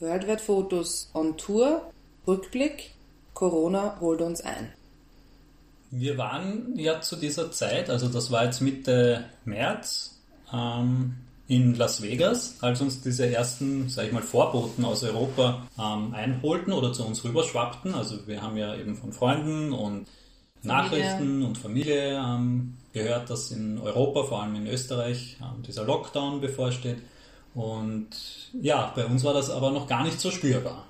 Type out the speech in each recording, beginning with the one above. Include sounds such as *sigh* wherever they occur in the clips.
Worldwide Fotos on Tour, Rückblick, Corona holt uns ein. Wir waren ja zu dieser Zeit, also das war jetzt Mitte März, ähm, in Las Vegas, als uns diese ersten, sag ich mal, Vorboten aus Europa ähm, einholten oder zu uns rüberschwappten. Also wir haben ja eben von Freunden und Nachrichten und Familie ähm, gehört, dass in Europa, vor allem in Österreich, ähm, dieser Lockdown bevorsteht. Und ja, bei uns war das aber noch gar nicht so spürbar.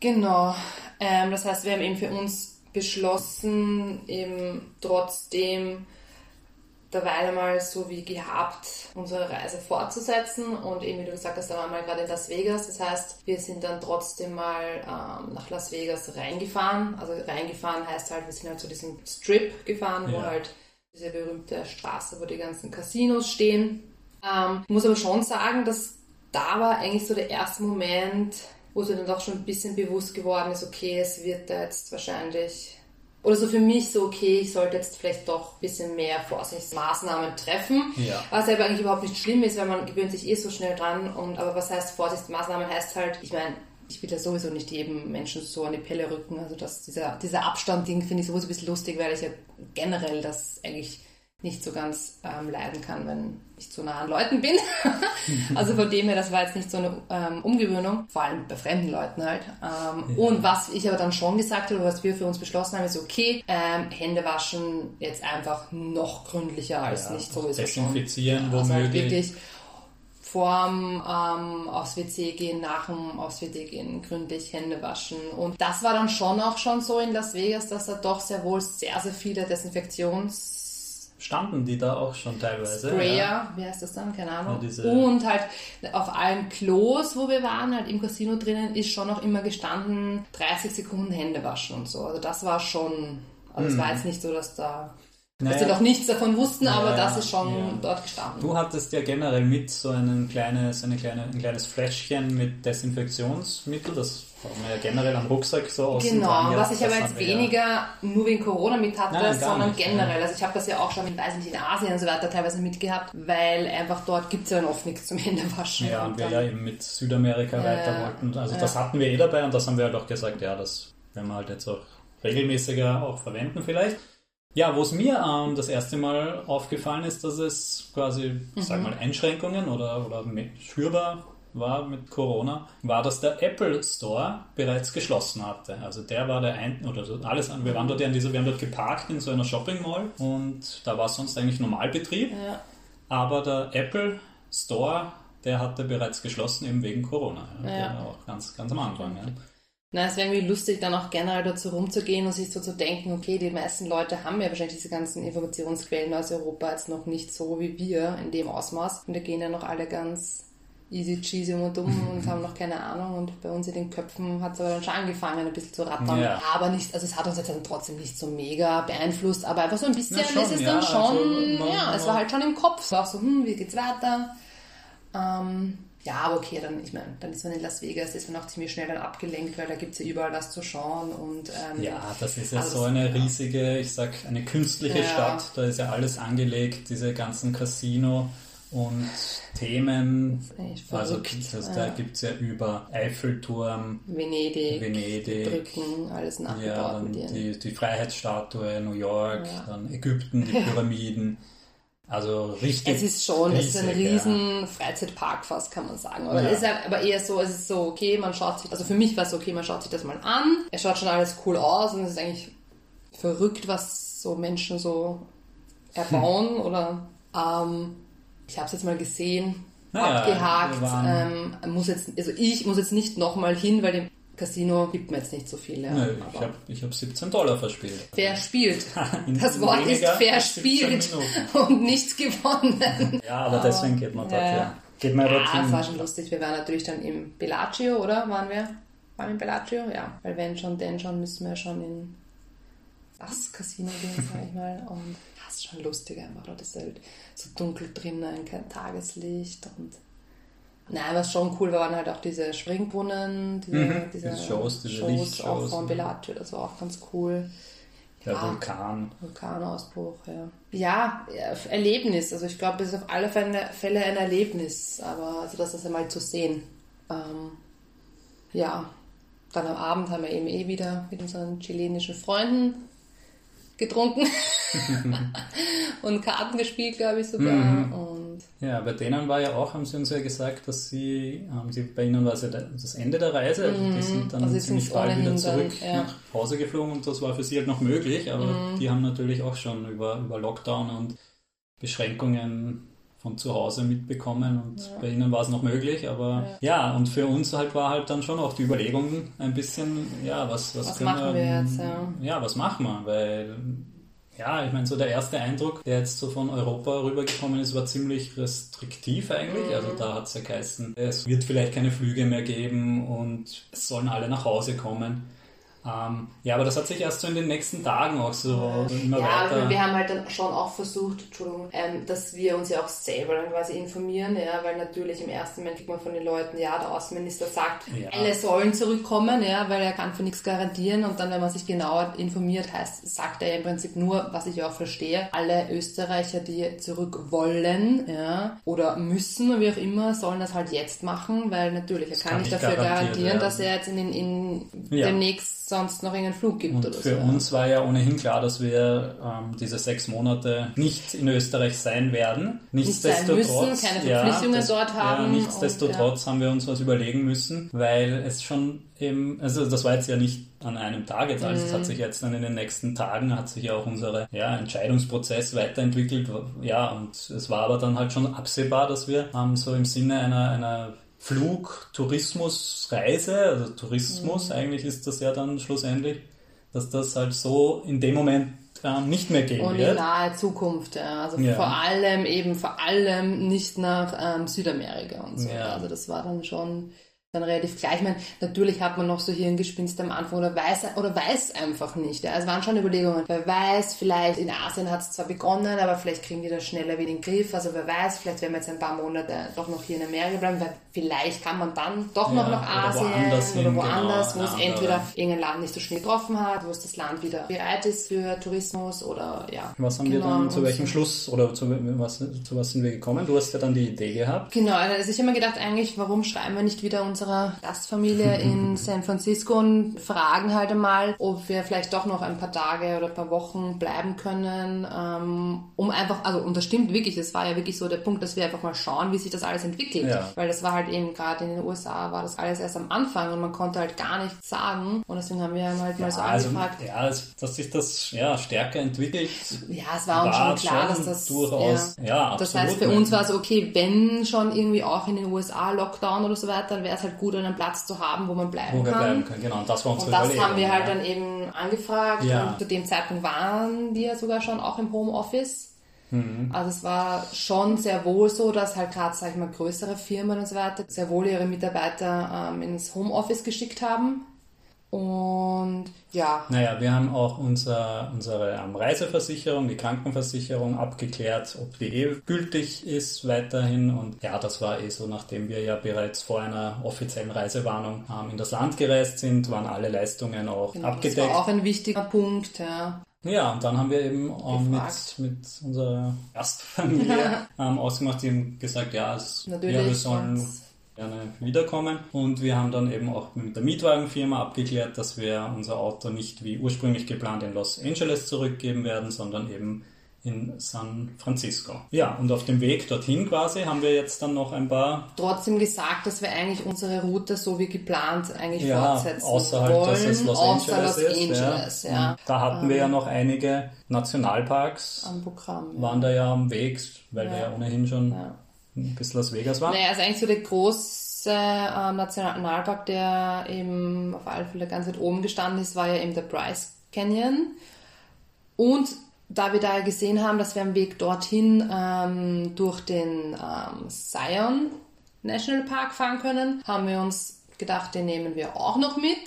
Genau. Ähm, das heißt, wir haben eben für uns beschlossen, eben trotzdem derweil einmal so wie gehabt unsere Reise fortzusetzen und eben wie du gesagt hast, da waren wir gerade in Las Vegas. Das heißt, wir sind dann trotzdem mal ähm, nach Las Vegas reingefahren. Also reingefahren heißt halt, wir sind halt zu diesem Strip gefahren, ja. wo halt diese berühmte Straße, wo die ganzen Casinos stehen. Ähm, ich muss aber schon sagen, dass da war eigentlich so der erste Moment, wo es mir dann doch schon ein bisschen bewusst geworden ist, okay, es wird da jetzt wahrscheinlich oder so für mich so, okay, ich sollte jetzt vielleicht doch ein bisschen mehr Vorsichtsmaßnahmen treffen. Ja. Was aber eigentlich überhaupt nicht schlimm ist, weil man gewöhnt sich eh so schnell dran. Und, aber was heißt Vorsichtsmaßnahmen? Heißt halt, ich meine, ich will ja sowieso nicht jedem Menschen so an die Pelle rücken. Also das, dieser, dieser Abstand-Ding finde ich sowieso ein bisschen lustig, weil ich ja generell das eigentlich nicht so ganz ähm, leiden kann, wenn ich zu nah an Leuten bin. *laughs* also von dem her, das war jetzt nicht so eine ähm, Umgewöhnung, vor allem bei fremden Leuten halt. Ähm, ja. Und was ich aber dann schon gesagt habe, was wir für uns beschlossen haben, ist okay, ähm, Hände waschen jetzt einfach noch gründlicher als ja, nicht sowieso Desinfizieren, schon. Also halt wirklich vorm ähm, aufs WC gehen, nach dem aufs WC gehen, gründlich Hände waschen. Und das war dann schon auch schon so in Las Vegas, dass da doch sehr wohl sehr, sehr viele Desinfektions standen die da auch schon teilweise. Sprayer, ja. wie heißt das dann? Keine Ahnung. Ja, und halt auf allen Klos, wo wir waren, halt im Casino drinnen, ist schon noch immer gestanden, 30 Sekunden Hände waschen und so. Also das war schon, also es hm. war jetzt nicht so, dass da naja. dass sie noch nichts davon wussten, aber das ist schon ja. dort gestanden. Du hattest ja generell mit so ein kleines, eine kleine, ein kleines Fläschchen mit Desinfektionsmittel, das ja generell am Rucksack so aus Genau, was ich aber jetzt weniger ja. nur wegen Corona mit hatte, Nein, sondern nicht, generell. Ja. Also ich habe das ja auch schon, weiß nicht, in Asien und so weiter teilweise mitgehabt, weil einfach dort gibt es ja dann oft nichts zum Händewaschen. Ja, und, und wir ja eben mit Südamerika ja, weiter wollten. Also das hatten wir eh dabei und das haben wir halt auch gesagt, ja, das werden wir halt jetzt auch regelmäßiger auch verwenden vielleicht. Ja, wo es mir ähm, das erste Mal aufgefallen ist, dass es quasi, mhm. sag mal, Einschränkungen oder, oder spürbar war mit Corona, war, dass der Apple Store bereits geschlossen hatte. Also der war der ein oder alles wir waren dort ja in dieser, wir haben dort geparkt in so einer Shopping Mall und da war sonst eigentlich Normalbetrieb. Ja. Aber der Apple Store, der hatte bereits geschlossen eben wegen Corona. Ja. Ja. auch ganz, ganz am Anfang. Ja. Na, es wäre irgendwie lustig, dann auch generell dazu rumzugehen und sich so zu denken, okay, die meisten Leute haben ja wahrscheinlich diese ganzen Informationsquellen aus Europa jetzt noch nicht so wie wir in dem Ausmaß. Und da gehen ja noch alle ganz easy cheesy und dumm und haben noch keine Ahnung und bei uns in den Köpfen hat es aber dann schon angefangen ein bisschen zu rattern. Ja. Aber nicht, also es hat uns jetzt dann trotzdem nicht so mega beeinflusst, aber einfach so ein bisschen schon, ist es ja, dann schon, also, ja, es war halt schon im Kopf. Es war auch so, hm, wie geht's weiter? Ähm, ja, aber okay, dann, ich meine, dann ist man in Las Vegas, ist man auch ziemlich schnell dann abgelenkt, weil da gibt es ja überall was zu schauen und ähm, Ja, das ist ja also so eine riesige, ich sag, eine künstliche. Stadt, da ist ja alles angelegt, diese ganzen Casino und Themen. Also das, da gibt es ja über Eiffelturm, Venedig, Venedig Brücken, alles nachgebaut ja, dann die, die Freiheitsstatue, New York, ja. dann Ägypten, die *laughs* Pyramiden. Also richtig. Es ist schon, riesig, es ist ein riesen ja. Freizeitpark fast, kann man sagen. Oder ja. ist aber eher so, es ist so, okay, man schaut sich, also für mich war es okay, man schaut sich das mal an. Es schaut schon alles cool aus und es ist eigentlich verrückt, was so Menschen so erbauen hm. oder ähm, ich habe es jetzt mal gesehen, naja, abgehakt. Ähm, muss jetzt, also ich muss jetzt nicht nochmal hin, weil dem Casino gibt mir jetzt nicht so viel. Ja. Nö, ich habe ich hab 17 Dollar verspielt. Verspielt. *laughs* Das Wort ist verspielt und nichts gewonnen. Ja, aber deswegen geht man dort, ja. ja. Geht man ja, das war schon lustig. Wir waren natürlich dann im Bellagio, oder? Waren wir? Waren wir im Bellagio? Ja. Weil wenn schon, denn schon, müssen wir schon in das Casino gehen, sag ich mal. Und das ist schon lustig einfach. Dort ist halt so dunkel drinnen, kein Tageslicht und Nein, was schon cool war, waren halt auch diese Springbrunnen, diese, mhm, diese Shows, diese Shows auch von Bellagio, das war auch ganz cool. Der ja, Vulkan. Vulkanausbruch, ja. Ja, Erlebnis. Also ich glaube, es ist auf alle Fälle ein Erlebnis, aber also das ist einmal zu sehen. Ähm, ja, dann am Abend haben wir eben eh wieder mit unseren chilenischen Freunden getrunken *laughs* *laughs* und Karten gespielt, glaube ich sogar. Mhm. Und ja, bei denen war ja auch, haben sie uns ja gesagt, dass sie, haben sie bei ihnen war es ja das Ende der Reise, also die mhm. sind dann also ziemlich bald wieder zurück dann, ja. nach Hause geflogen und das war für sie halt noch möglich, aber mhm. die haben natürlich auch schon über, über Lockdown und Beschränkungen von zu Hause mitbekommen und ja. bei ihnen war es noch möglich, aber ja. ja. und für uns halt war halt dann schon auch die Überlegung ein bisschen, ja, was, was, was machen wir, wir jetzt, ja. ja, was machen wir, weil ja, ich meine, so der erste Eindruck, der jetzt so von Europa rübergekommen ist, war ziemlich restriktiv eigentlich. Mhm. Also da hat es ja geheißen, es wird vielleicht keine Flüge mehr geben und es sollen alle nach Hause kommen. Ähm, ja, aber das hat sich erst so in den nächsten Tagen auch so immer ja, weiter... Ja, wir haben halt dann schon auch versucht, Entschuldigung, ähm, dass wir uns ja auch selber dann quasi informieren, ja, weil natürlich im ersten Moment kriegt man von den Leuten, ja, der Außenminister sagt, ja. alle sollen zurückkommen, ja, weil er kann für nichts garantieren. Und dann, wenn man sich genauer informiert, heißt, sagt er ja im Prinzip nur, was ich auch verstehe, alle Österreicher, die zurück wollen, ja, oder müssen, wie auch immer, sollen das halt jetzt machen, weil natürlich, er kann, kann nicht dafür garantieren, dass er jetzt in, in, in demnächst sonst noch irgendeinen Flug gibt und oder für so. Für uns war ja ohnehin klar, dass wir ähm, diese sechs Monate nicht in Österreich sein werden. Nichtsdestotrotz, nicht keine Verpflichtungen ja, das, dort haben. Ja, nichtsdestotrotz und, ja. haben wir uns was überlegen müssen, weil es schon eben, also das war jetzt ja nicht an einem Tag jetzt alles, es hat mhm. sich jetzt dann in den nächsten Tagen, hat sich ja auch unser ja, Entscheidungsprozess weiterentwickelt, ja, und es war aber dann halt schon absehbar, dass wir ähm, so im Sinne einer, einer Flug, Tourismus, Reise, also Tourismus mhm. eigentlich ist das ja dann schlussendlich, dass das halt so in dem Moment ähm, nicht mehr gehen Und wird. in naher Zukunft, ja. Also ja. vor allem eben, vor allem nicht nach ähm, Südamerika und so. Ja. Also das war dann schon dann relativ klar. Ich meine, natürlich hat man noch so Hirngespinste am Anfang oder weiß, oder weiß einfach nicht. Ja. Es waren schon Überlegungen. Wer weiß, vielleicht in Asien hat es zwar begonnen, aber vielleicht kriegen die das schneller wieder in den Griff. Also wer weiß, vielleicht werden wir jetzt ein paar Monate doch noch hier in Amerika bleiben, weil vielleicht kann man dann doch noch nach Asien oder woanders, oder woanders genau, wo es entweder irgendein Land nicht so schnell getroffen hat, wo es das Land wieder bereit ist für Tourismus oder ja. Was haben genau. wir dann, zu welchem Schluss oder zu was, zu was sind wir gekommen? Du hast ja dann die Idee gehabt. Genau, also ich habe mir gedacht, eigentlich, warum schreiben wir nicht wieder uns unserer Gastfamilie in *laughs* San Francisco und fragen halt einmal, ob wir vielleicht doch noch ein paar Tage oder ein paar Wochen bleiben können, ähm, um einfach, also und das stimmt wirklich, das war ja wirklich so der Punkt, dass wir einfach mal schauen, wie sich das alles entwickelt, ja. weil das war halt eben gerade in den USA war das alles erst am Anfang und man konnte halt gar nichts sagen und deswegen haben wir halt mal ja, so also, angefragt. Ja, dass sich das ja stärker entwickelt. Ja, es war uns schon klar, schon dass das durchaus, ja, ja absolut. Das heißt, für uns war es okay, wenn schon irgendwie auch in den USA Lockdown oder so weiter, dann wäre es halt gut, einen Platz zu haben, wo man bleiben wo kann. Wo wir bleiben können, genau. Und das war unsere Und das haben wir halt dann eben angefragt. Ja. Und zu dem Zeitpunkt waren wir sogar schon auch im Homeoffice. Mhm. Also es war schon sehr wohl so, dass halt gerade, sag ich mal, größere Firmen und so weiter sehr wohl ihre Mitarbeiter ähm, ins Homeoffice geschickt haben. Und ja. Naja, wir haben auch unser, unsere um, Reiseversicherung, die Krankenversicherung abgeklärt, ob die eh gültig ist weiterhin. Und ja, das war eh so, nachdem wir ja bereits vor einer offiziellen Reisewarnung ähm, in das Land gereist sind, waren alle Leistungen auch genau, abgedeckt. Das war auch ein wichtiger Punkt, ja. Ja, und dann haben wir eben ähm, mit, mit unserer Gastfamilie ähm, ausgemacht, die haben gesagt, ja, es, ja wir sollen gerne wiederkommen. Und wir haben dann eben auch mit der Mietwagenfirma abgeklärt, dass wir unser Auto nicht wie ursprünglich geplant in Los Angeles zurückgeben werden, sondern eben in San Francisco. Ja, und auf dem Weg dorthin quasi haben wir jetzt dann noch ein paar... Trotzdem gesagt, dass wir eigentlich unsere Route so wie geplant eigentlich ja, fortsetzen außerhalb, wollen. Dass es Los außer Angeles Los Angeles, ist, ja. ja. Da hatten wir ja ähm, noch einige Nationalparks. Am Programm. Ja. Waren da ja am Weg, weil wir ja ohnehin schon bis Las Vegas war. Naja, also eigentlich so der große äh, Nationalpark, der eben auf alle Fälle ganz weit oben gestanden ist, war ja eben der Bryce Canyon. Und da wir da gesehen haben, dass wir am Weg dorthin ähm, durch den ähm, Zion National Park fahren können, haben wir uns gedacht, den nehmen wir auch noch mit.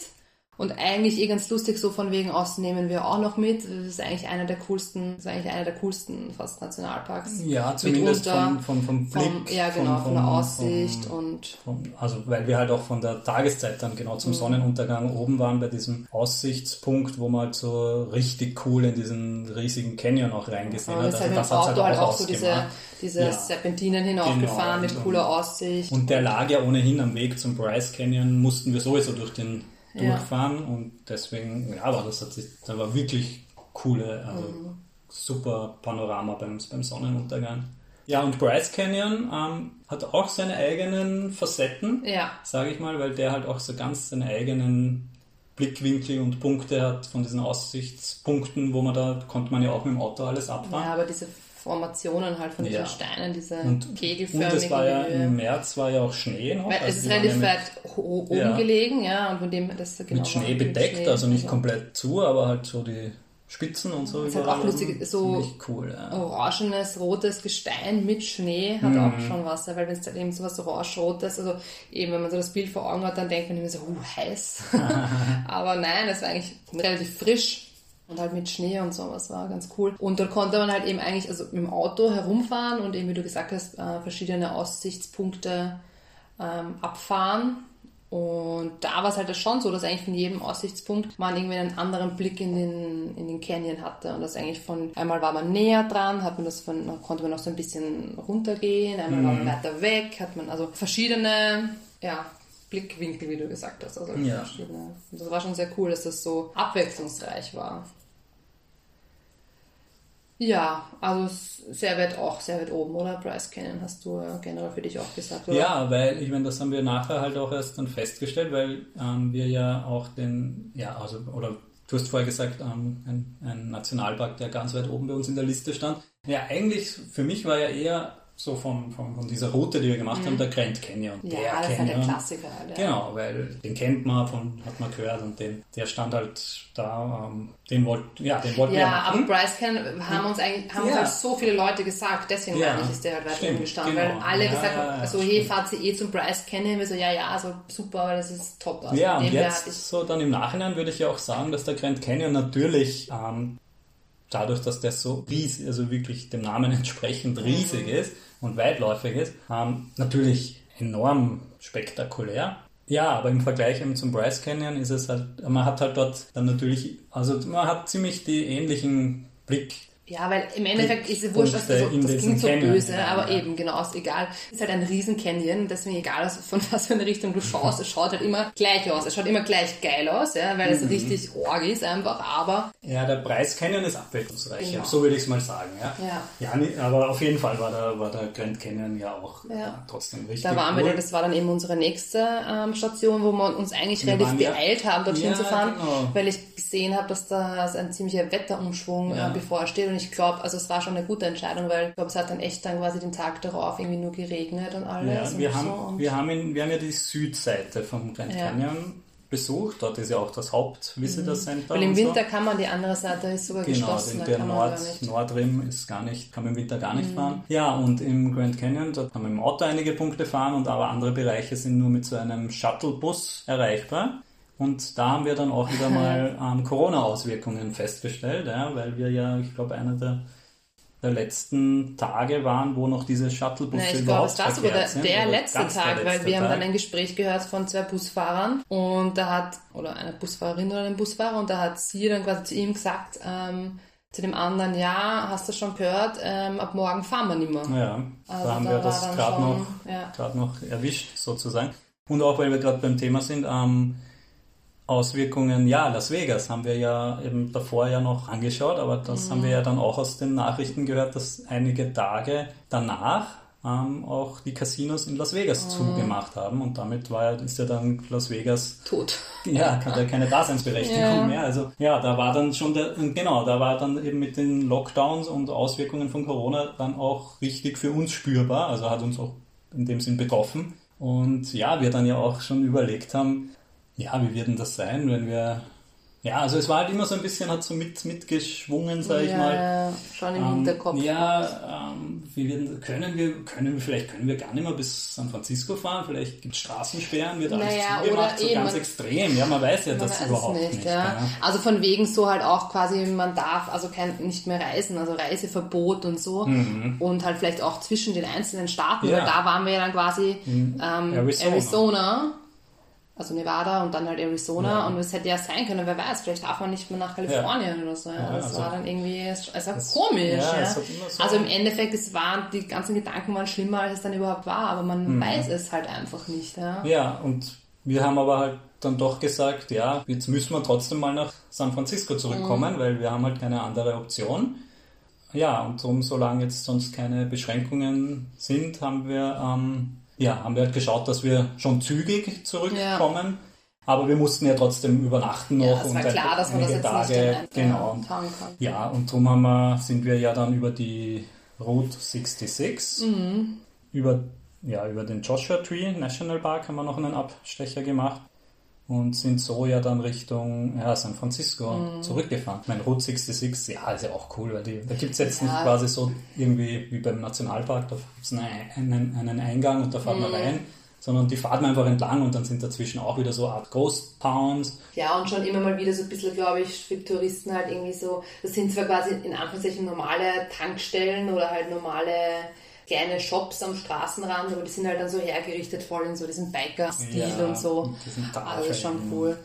Und eigentlich eh ganz lustig, so von wegen Osten nehmen wir auch noch mit. Das ist eigentlich einer der coolsten, das ist eigentlich einer der coolsten fast Nationalparks. Ja, zumindest vom, vom, vom Blick. Vom, ja, genau, von, von der Aussicht und. also, weil wir halt auch von der Tageszeit dann genau zum mhm. Sonnenuntergang oben waren bei diesem Aussichtspunkt, wo man halt so richtig cool in diesen riesigen Canyon auch reingesehen ja, hat. Also, das Auto halt auch, halt auch so diese, diese ja, Serpentinen hinaufgefahren genau, mit cooler Aussicht. Und der lag ja ohnehin am Weg zum Bryce Canyon, mussten wir sowieso durch den durchfahren ja. und deswegen, ja, aber das hat sich, da war wirklich coole, also mhm. super Panorama beim, beim Sonnenuntergang. Ja, und Bryce Canyon ähm, hat auch seine eigenen Facetten, ja. sage ich mal, weil der halt auch so ganz seine eigenen Blickwinkel und Punkte hat von diesen Aussichtspunkten, wo man da konnte man ja auch mit dem Auto alles abfahren. Ja, aber diese Formationen halt von diesen ja. Steinen, diese und, kegelförmigen. Und es war ja im März war ja auch Schnee noch. Weil also es ist relativ weit oben ja. gelegen, ja, und von dem das genau mit Schnee bedeckt, Schnee, also nicht komplett zu, aber halt so die Spitzen und so. Das ist halt auch lustig, so cool, ja. orangenes, rotes Gestein mit Schnee hat mhm. auch schon was, weil wenn es halt eben so was orange-rotes, also eben wenn man so das Bild vor Augen hat, dann denkt man immer so, uh, heiß. *laughs* *laughs* aber nein, es war eigentlich relativ frisch und halt mit Schnee und so, was war ganz cool. Und dort konnte man halt eben eigentlich also mit dem Auto herumfahren und eben, wie du gesagt hast, äh, verschiedene Aussichtspunkte ähm, abfahren. Und da war es halt schon so, dass eigentlich von jedem Aussichtspunkt man irgendwie einen anderen Blick in den, in den Canyon hatte. Und das eigentlich von, einmal war man näher dran, hat man das von, konnte man noch so ein bisschen runtergehen, einmal mhm. war man mhm. weiter weg, hat man also verschiedene, ja, Blickwinkel, wie du gesagt hast. Also ja. verschiedene. Und das war schon sehr cool, dass das so abwechslungsreich war. Ja, also sehr weit auch, sehr weit oben, oder? Bryce Canyon hast du generell für dich auch gesagt, oder? Ja, weil ich meine, das haben wir nachher halt auch erst dann festgestellt, weil ähm, wir ja auch den, ja, also, oder du hast vorher gesagt, ähm, ein, ein Nationalpark, der ganz weit oben bei uns in der Liste stand. Ja, eigentlich für mich war ja eher so von, von, von, dieser Route, die wir gemacht mhm. haben, der Grand Canyon. Ja, der das Canyon. ist halt der Klassiker. Der genau, weil den kennt man, von, hat man gehört und den, der stand halt da, ähm, den, wollt, ja, den wollten ja, wir machen. aber Bryce Canyon haben uns eigentlich haben ja. uns halt so viele Leute gesagt, deswegen ja, ich, ist der halt weit oben gestanden, genau. weil alle ja, gesagt haben, also hey, fahrt sie eh zum Bryce Canyon, wir so, ja, ja, also super, das ist top. Also ja, und jetzt so dann im Nachhinein würde ich ja auch sagen, dass der Grand Canyon natürlich ähm, dadurch, dass der so riesig, also wirklich dem Namen entsprechend riesig mhm. ist und weitläufig ist, ähm, natürlich enorm spektakulär. Ja, aber im Vergleich eben zum Bryce Canyon ist es halt, man hat halt dort dann natürlich, also man hat ziemlich die ähnlichen Blick ja, weil im Endeffekt ist es wurscht, dass das, so, das klingt so Canyon, böse, ja, aber ja. eben, genau, ist egal. Es ist halt ein riesen Canyon, deswegen egal, von *laughs* was für eine Richtung du schaust, es schaut halt immer gleich aus. Es schaut immer gleich geil aus, ja, weil es mhm. richtig org ist einfach, aber... Ja, der Preis Canyon ist abwechslungsreich, genau. so würde ich es mal sagen, ja. Ja, ja aber auf jeden Fall war der, war der Grand Canyon ja auch ja. trotzdem richtig Da waren cool. wir, das war dann eben unsere nächste ähm, Station, wo wir uns eigentlich wir relativ beeilt haben, dorthin zu fahren, genau. weil ich gesehen habe, dass da ein ziemlicher Wetterumschwung äh, bevorsteht und ich glaube, also es war schon eine gute Entscheidung, weil ich glaube, es hat dann echt dann quasi den Tag darauf irgendwie nur geregnet und alles. Ja, wir, haben, so wir, haben in, wir haben ja die Südseite vom Grand Canyon besucht. Dort ist ja auch das Haupt-Visitor Center. Weil im Winter so. kann man die andere Seite ist sogar genau, geschlossen. Genau, der Nord, Nordrim ist gar nicht, kann man im Winter gar nicht mhm. fahren. Ja, und im Grand Canyon, dort kann man im Auto einige Punkte fahren und aber andere Bereiche sind nur mit so einem Shuttlebus erreichbar. Und da haben wir dann auch wieder mal *laughs* ähm, Corona-Auswirkungen festgestellt, ja, weil wir ja, ich glaube, einer der, der letzten Tage waren, wo noch diese Shuttlebusse Nein, ich glaube, es war sogar der, der letzte Tag, der letzte weil wir Tag. haben dann ein Gespräch gehört von zwei Busfahrern und da hat, oder einer Busfahrerin oder einem Busfahrer, und da hat sie dann quasi zu ihm gesagt, ähm, zu dem anderen, ja, hast du schon gehört, ähm, ab morgen fahren wir nicht mehr. Ja, also da haben da wir das gerade noch, ja. noch erwischt, sozusagen. Und auch, weil wir gerade beim Thema sind, ähm, Auswirkungen, ja, Las Vegas haben wir ja eben davor ja noch angeschaut, aber das mhm. haben wir ja dann auch aus den Nachrichten gehört, dass einige Tage danach ähm, auch die Casinos in Las Vegas mhm. zugemacht haben und damit war ist ja dann Las Vegas tot. Ja, hat ja keine Daseinsberechtigung ja. mehr. Also ja, da war dann schon der, genau, da war dann eben mit den Lockdowns und Auswirkungen von Corona dann auch richtig für uns spürbar, also hat uns auch in dem Sinn betroffen. Und ja, wir dann ja auch schon überlegt haben, ja, wie wird denn das sein, wenn wir Ja, also es war halt immer so ein bisschen, hat so mit, mitgeschwungen, sag ich ja, mal. schon im Ähm, Hinterkopf. Ja, ähm, wie werden, können wir, können wir, vielleicht können wir gar nicht mehr bis San Francisco fahren, vielleicht gibt es Straßensperren, wird alles Naja, zugemacht, so ganz man- extrem. Ja, man weiß ja Man das weiß überhaupt nicht. nicht, ja. ja. Also von wegen so halt auch quasi, man darf also kein, nicht mehr reisen, also Reiseverbot und so. Und halt vielleicht auch zwischen den einzelnen Staaten, Mhm. Ja. weil da waren wir ja dann quasi ähm, Arizona. Arizona. Also Nevada und dann halt Arizona. Ja. Und es hätte ja sein können, wer weiß, vielleicht darf man nicht mehr nach Kalifornien oder so. Ja. Ja, das also- war dann irgendwie, es war komisch. ja, Ja, hat immer so- Also im Endeffekt, es waren, die ganzen Gedanken waren schlimmer, als es dann überhaupt war, aber man Mhm. weiß es halt einfach nicht. Ja. Ja, und wir haben aber halt dann doch gesagt, ja, jetzt müssen wir trotzdem mal nach San Francisco zurückkommen, weil wir haben halt keine andere Option. Ja, und darum, solange jetzt sonst keine Beschränkungen sind, haben wir, ähm, ja, haben wir halt geschaut, dass wir schon zügig zurückkommen. Aber wir mussten ja trotzdem übernachten noch Ja, es und war klar, dass man das jetzt nicht Tage. ein- genau. ja, kann. Ja, und darum haben wir, sind wir ja dann über die Route 66, Mhm. über, ja, über den Joshua Tree National Park haben wir noch einen Abstecher gemacht und sind so ja dann Richtung ja, San Francisco Mhm. zurückgefahren. Mein Route 66, ja, ist ja auch cool, weil die, da gibt es jetzt nicht Ja. quasi so irgendwie wie beim Nationalpark, da gibt es einen, einen, Eingang und da fährt man Mhm. rein, sondern die fahren einfach entlang und dann sind dazwischen auch wieder so Art Ghost Towns. Ja, und schon immer mal wieder so ein bisschen, glaube ich, für Touristen halt irgendwie so, das sind zwar quasi in Anführungszeichen normale Tankstellen oder halt normale kleine Shops am Straßenrand, aber die sind halt dann so hergerichtet voll in so diesem Biker-Stil Ja, und so. Alles schon cool.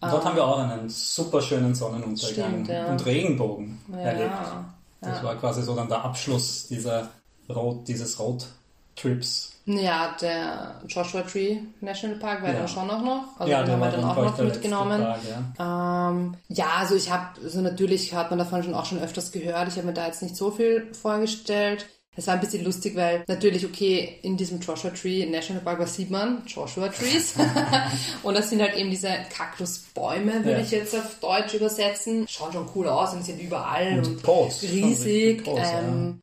Und dort haben wir auch einen super schönen Sonnenuntergang Stimmt, ja. und Regenbogen erlebt. Ja. Das war quasi so dann der Abschluss dieser Road, dieses Roadtrips. Ja, der Joshua Tree National Park war Ja. dann schon auch noch. Also ja, den haben wir dann auch noch mitgenommen. Tag, ja. Ähm, ja, also ich habe, also natürlich hat man davon schon auch schon öfters gehört. Ich habe mir da jetzt nicht so viel vorgestellt. Es war ein bisschen lustig, weil natürlich, okay, in diesem Joshua Tree National Park, was sieht man? Joshua Trees. *laughs* und das sind halt eben diese Kaktusbäume, würde Ja. ich jetzt auf Deutsch übersetzen. Schauen schon cool aus und sind überall Und und, groß, riesig. groß, ja. ähm,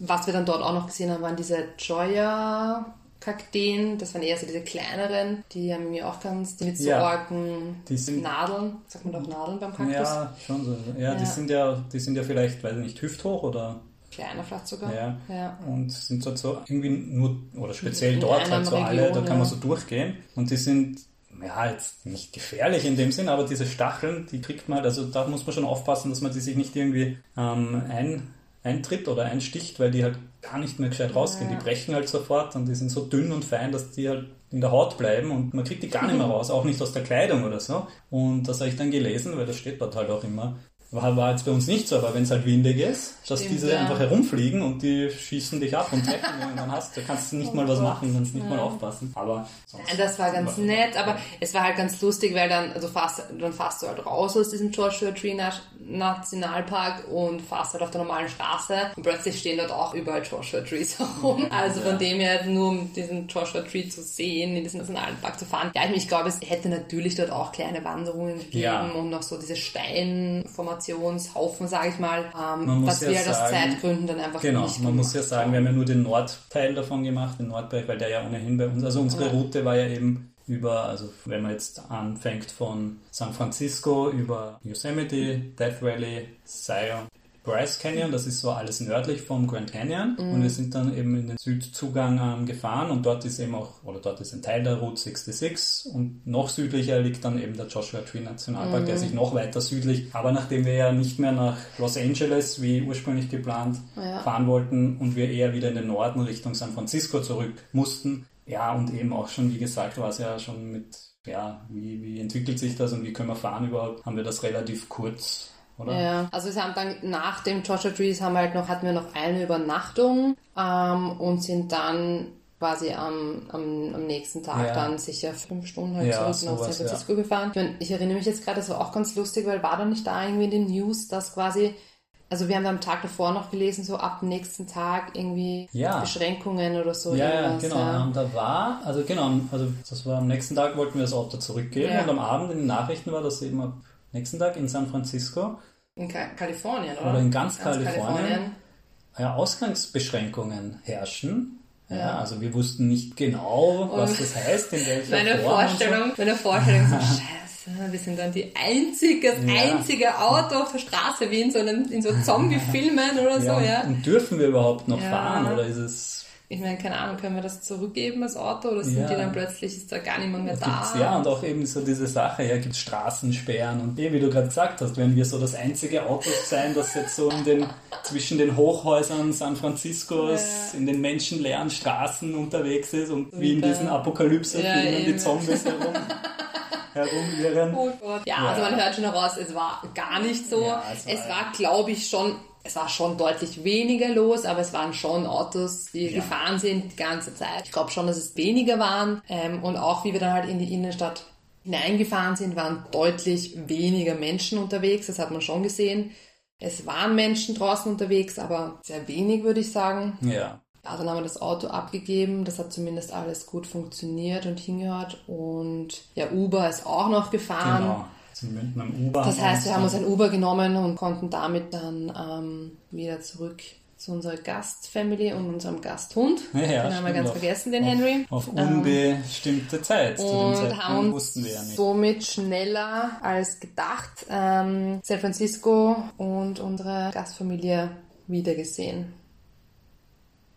Was wir dann dort auch noch gesehen haben, waren diese Joya Kakteen, das waren eher so diese kleineren, die haben mir auch ganz, die mit so Ja. argen Die sind- Nadeln, sagt man doch Nadeln beim Kaktus? Ja, schon so. Ja, Die, Ja. sind ja, die sind ja vielleicht, weiß ich nicht, hüfthoch oder Kleiner vielleicht sogar. ja. Ja. Und sind dort so irgendwie nur, oder speziell In dort halt so alle, Region, da kann man ja. so durchgehen. Und die sind, ja, jetzt nicht gefährlich in dem Sinn, aber diese Stacheln, die kriegt man, halt, also da muss man schon aufpassen, dass man die sich nicht irgendwie ähm, ein, eintritt oder einsticht, weil die halt gar nicht mehr gescheit rausgehen. Ja. Die brechen halt sofort und die sind so dünn und fein, dass die halt in der Haut bleiben und man kriegt die gar nicht mehr *laughs* raus, auch nicht aus der Kleidung oder so. Und das habe ich dann gelesen, weil das steht dort halt auch immer. War, war jetzt bei uns nicht so, aber wenn es halt windig ist, dass Stimmt, diese ja. einfach herumfliegen und die schießen dich ab und treffen und dann hast du kannst du nicht Oh mal was machen, kannst nicht mal Ja. aufpassen. Aber sonst Das war ganz nett, aber es war halt ganz lustig, weil dann, also fast, dann fährst du halt raus aus diesem Joshua Tree Na- Nationalpark und fährst halt auf der normalen Straße und plötzlich stehen dort auch überall Joshua Trees herum. Also von dem her nur um diesen Joshua Tree zu sehen, in diesen Nationalpark zu fahren. Ja, ich, ich glaube, es hätte natürlich dort auch kleine Wanderungen gegeben Ja. und noch so diese Steinformationshaufen, sage ich mal, ähm, Man muss was ja wir halt aus sagen- Zeitgründen dann einfach Genau, nicht man muss ja sagen, wir haben ja nur den Nordteil davon gemacht, den Nordbereich, weil der ja ohnehin bei uns, also unsere Ja. Route war ja eben über, also wenn man jetzt anfängt von San Francisco über Yosemite, Death Valley, Zion, Bryce Canyon, das ist so alles nördlich vom Grand Canyon. Und wir sind dann eben in den Südzugang ähm, gefahren. Und dort ist eben auch, oder dort ist ein Teil der Route 66 und noch südlicher liegt dann eben der Joshua Tree Nationalpark, der sich noch weiter südlich, aber nachdem wir ja nicht mehr nach Los Angeles wie ursprünglich geplant Ja. fahren wollten und wir eher wieder in den Norden Richtung San Francisco zurück mussten, ja und eben auch schon, wie gesagt, war es ja schon mit, ja, wie, wie entwickelt sich das und wie können wir fahren überhaupt, haben wir das relativ kurz, oder? Ja, also wir haben dann nach dem Joshua Trees haben wir halt noch, hatten wir noch eine Übernachtung ähm, und sind dann quasi am, am, am nächsten Tag Ja. dann sicher fünf Stunden halt Ja, zurück nach San Francisco gefahren. Ich, mein, ich erinnere mich jetzt gerade, das war auch ganz lustig, weil war da nicht da irgendwie in den News, dass quasi, also wir haben am Tag davor noch gelesen, so ab dem nächsten Tag irgendwie Ja. Beschränkungen oder so. Ja, ja, genau. ja. Und da war, also genau, also das war am nächsten Tag wollten wir das Auto zurückgeben Ja. und am Abend in den Nachrichten war das eben am nächsten Tag in San Francisco In Ka Kalifornien, oder? oder in ganz, Kalifornien, Kalifornien. ja, Ausgangsbeschränkungen herrschen. Ja, also wir wussten nicht genau, was Und das heißt, in welcher Meine Form. und so. Vorstellung, meine Vorstellung so, scheiße, Wir sind dann die einzige, das ja. einzige Auto auf der Straße wie in so, einem, in so Zombie-Filmen oder so, ja. Und dürfen wir überhaupt noch ja. fahren oder ist es ich meine, keine Ahnung, können wir das zurückgeben, das Auto, oder sind ja. die dann plötzlich, ist da gar niemand mehr da? ja, und auch eben so diese Sache, ja, gibt Straßensperren und eh, wie du gerade gesagt hast, wenn wir so das einzige Auto sein, das jetzt so in den, zwischen den Hochhäusern San Franciscos, ja. in den menschenleeren Straßen unterwegs ist und, wie in diesen Apokalypse-Filmen die Zombies herum. *laughs* herumirren. Oh Gott. Ja, ja, also man hört schon heraus, es war gar nicht so. Ja, es war, es war glaube ich, schon es war schon deutlich weniger los, aber es waren schon Autos, die ja. gefahren sind die ganze Zeit. Ich glaube schon, dass es weniger waren. Ähm, und auch wie wir dann halt in die Innenstadt hineingefahren sind, waren deutlich weniger Menschen unterwegs. Das hat man schon gesehen. Es waren Menschen draußen unterwegs, aber sehr wenig, würde ich sagen. Ja. Ja, dann haben wir das Auto abgegeben. Das hat zumindest alles gut funktioniert und hingehört. Und ja, Uber ist auch noch gefahren. Genau sind mit einem Uber. Das heißt, wir haben uns ein Uber genommen und konnten damit dann ähm, wieder zurück zu unserer Gastfamily und unserem Gasthund. Ja, den haben wir ganz auf, vergessen, den Henry. Auf unbestimmte Zeit. Und haben uns ja somit schneller als gedacht ähm, San Francisco und unsere Gastfamilie wiedergesehen.